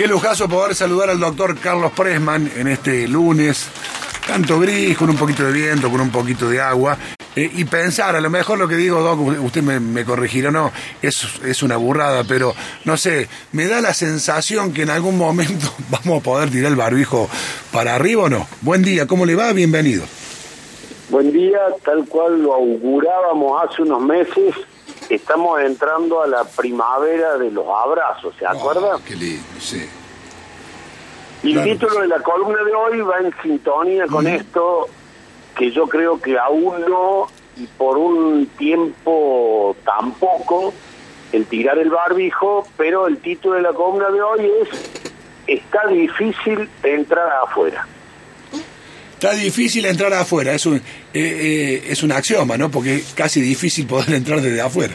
Qué lujazo poder saludar al doctor Carlos Presman en este lunes, tanto gris, con un poquito de viento, con un poquito de agua, eh, y pensar, a lo mejor lo que digo, Doc, usted me, me corregirá no, es, es una burrada, pero no sé, me da la sensación que en algún momento vamos a poder tirar el barbijo para arriba o no. Buen día, ¿cómo le va? Bienvenido. Buen día, tal cual lo augurábamos hace unos meses, estamos entrando a la primavera de los abrazos, ¿se acuerda? Oh, qué lindo, sí. Y claro el título de la columna de hoy va en sintonía con esto, que yo creo que aún no, y por un tiempo tampoco, el tirar el barbijo, pero el título de la columna de hoy es Está difícil entrar afuera. Está difícil entrar afuera, es un, eh, eh, es un axioma, ¿no? Porque es casi difícil poder entrar desde afuera.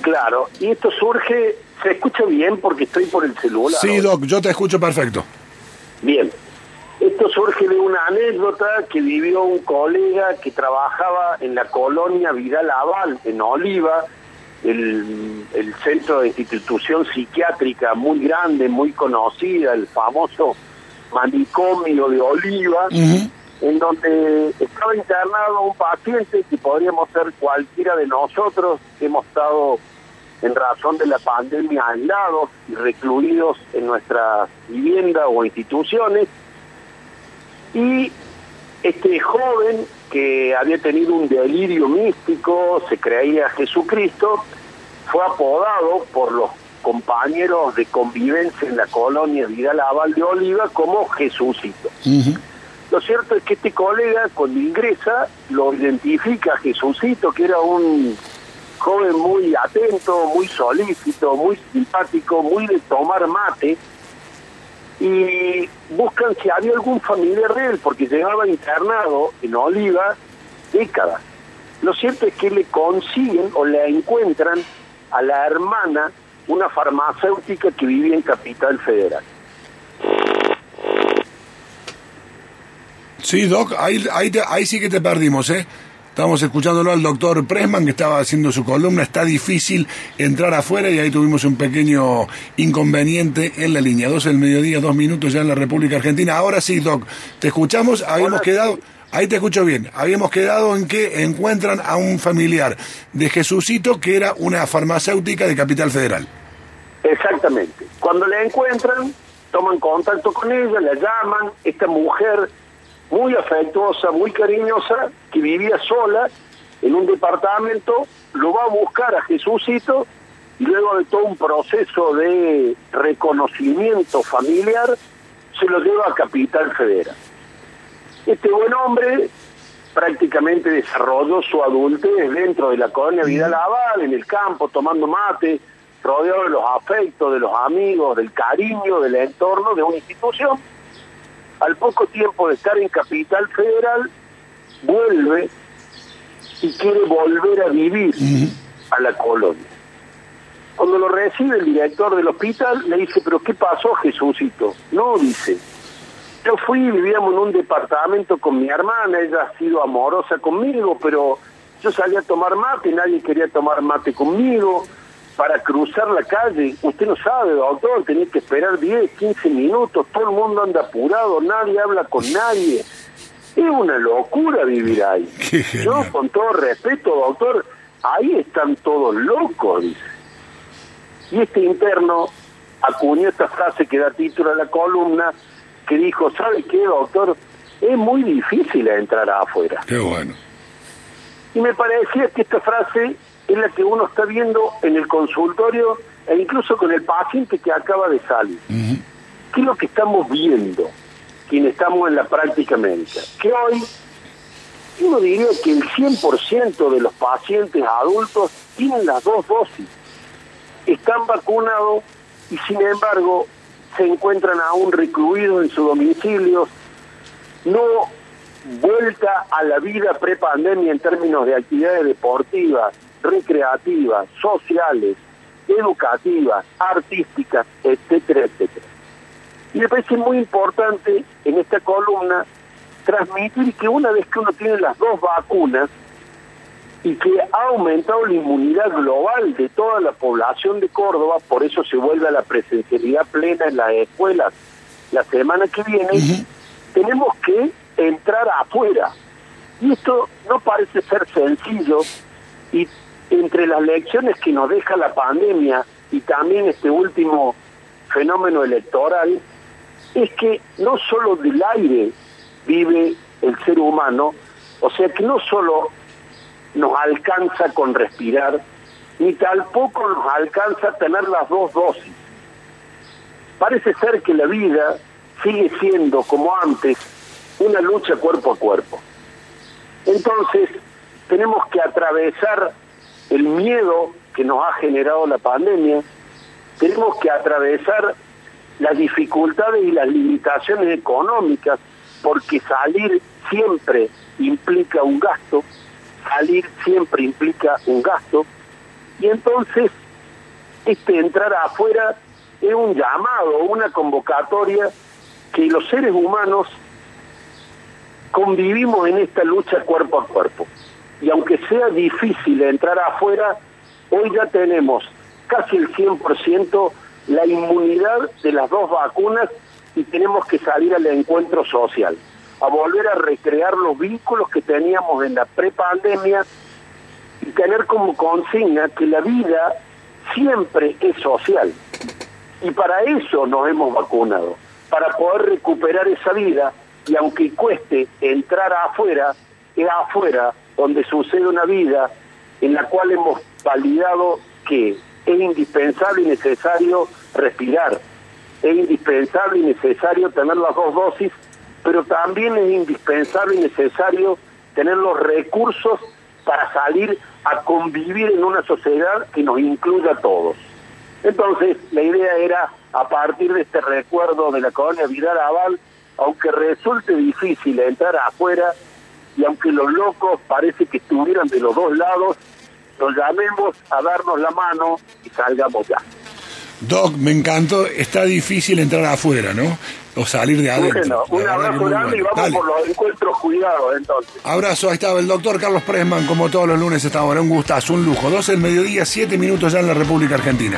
Claro, y esto surge, ¿se escucha bien porque estoy por el celular? Sí? Doc, yo te escucho perfecto. Bien, esto surge de una anécdota que vivió un colega que trabajaba en la colonia Vidal Aval, en Oliva, el, el centro de institución psiquiátrica muy grande, muy conocida, el famoso manicomio de Oliva, en donde estaba internado un paciente que podríamos ser cualquiera de nosotros que hemos estado en razón de la pandemia aislados y recluidos en nuestras viviendas o instituciones. Y este joven que había tenido un delirio místico, se creía Jesucristo, fue apodado por los compañeros de convivencia en la colonia Vidal Aval de Oliva como Jesucito. Lo cierto es que este colega, cuando ingresa, lo identifica a Jesucito, que era un joven muy atento, muy solícito, muy simpático, muy de tomar mate, y buscan si había algún familiar de él, porque llevaba internado en Oliva décadas. Lo cierto es que le consiguen o le encuentran a la hermana, una farmacéutica que vivía en Capital Federal. Sí, Doc, ahí, ahí, te- ahí sí que te perdimos, ¿eh? Estamos escuchándolo al doctor Presman que estaba haciendo su columna. Está difícil entrar afuera y ahí tuvimos un pequeño inconveniente en la línea. 12 del mediodía, dos minutos ya en la República Argentina. Ahora sí, Doc, te escuchamos. Habíamos Hola, quedado. Ahí te escucho bien. Habíamos quedado en que encuentran a un familiar de Jesucito que era una farmacéutica de Capital Federal. Exactamente. Cuando la encuentran, toman contacto con ella, la llaman, esta mujer muy afectuosa, muy cariñosa, que vivía sola en un departamento, lo va a buscar a Jesucito y luego de todo un proceso de reconocimiento familiar, se lo lleva a Capital Federal. Este buen hombre prácticamente desarrolló su adultez dentro de la colonia Vidal Aval, en el campo, tomando mate, rodeado de los afectos, de los amigos, del cariño, del entorno de una institución. Al poco tiempo de estar en Capital Federal, vuelve y quiere volver a vivir a la colonia. Cuando lo recibe el director del hospital, le dice, pero ¿qué pasó, Jesucito? No, dice, yo fui, vivíamos en un departamento con mi hermana, ella ha sido amorosa conmigo, pero yo salí a tomar mate, nadie quería tomar mate conmigo. Para cruzar la calle, usted no sabe, doctor, tenía que esperar 10, 15 minutos, todo el mundo anda apurado, nadie habla con nadie. Es una locura vivir ahí. Yo, con todo respeto, doctor, ahí están todos locos, dice. Y este interno acuñó esta frase que da título a la columna, que dijo, ¿sabe qué, doctor? Es muy difícil entrar afuera. Qué bueno. Y me parecía que esta frase es la que uno está viendo en el consultorio e incluso con el paciente que acaba de salir. Ujú. ¿Qué es lo que estamos viendo quienes estamos en la práctica médica? Que hoy uno diría que el 100% de los pacientes adultos tienen las dos dosis, están vacunados y sin embargo se encuentran aún recluidos en sus domicilios, no vuelta a la vida prepandemia en términos de actividades deportivas, recreativas, sociales, educativas, artísticas, etcétera, etcétera. Y me parece muy importante en esta columna transmitir que una vez que uno tiene las dos vacunas, y que ha aumentado la inmunidad global de toda la población de Córdoba, por eso se vuelve a la presencialidad plena en las escuelas la semana que viene, tenemos que entrar afuera. Y esto no parece ser sencillo y entre las lecciones que nos deja la pandemia y también este último fenómeno electoral, es que no solo del aire vive el ser humano, o sea que no solo nos alcanza con respirar, ni tampoco nos alcanza tener las dos dosis. Parece ser que la vida sigue siendo, como antes, una lucha cuerpo a cuerpo. Entonces, tenemos que atravesar el miedo que nos ha generado la pandemia, tenemos que atravesar las dificultades y las limitaciones económicas, porque salir siempre implica un gasto, salir siempre implica un gasto, y entonces este entrar afuera es un llamado, una convocatoria que los seres humanos convivimos en esta lucha cuerpo a cuerpo. Y aunque sea difícil entrar afuera, hoy ya tenemos casi el 100% la inmunidad de las dos vacunas y tenemos que salir al encuentro social, a volver a recrear los vínculos que teníamos en la prepandemia y tener como consigna que la vida siempre es social. Y para eso nos hemos vacunado, para poder recuperar esa vida y aunque cueste entrar afuera, es afuera donde sucede una vida en la cual hemos validado que es indispensable y necesario respirar, es indispensable y necesario tener las dos dosis, pero también es indispensable y necesario tener los recursos para salir a convivir en una sociedad que nos incluya a todos. Entonces, la idea era, a partir de este recuerdo de la colonia Vidal Aval, aunque resulte difícil entrar afuera, y aunque los locos parece que estuvieran de los dos lados, nos llamemos a darnos la mano y salgamos ya. Doc, me encantó, está difícil entrar afuera, ¿no? O salir de adentro. un abrazo grande y vamos por los encuentros cuidados entonces. Abrazo, ahí estaba el doctor Carlos Presman, como todos los lunes esta hora, un gustazo, un lujo. 12 del mediodía, 7 minutos ya en la República Argentina.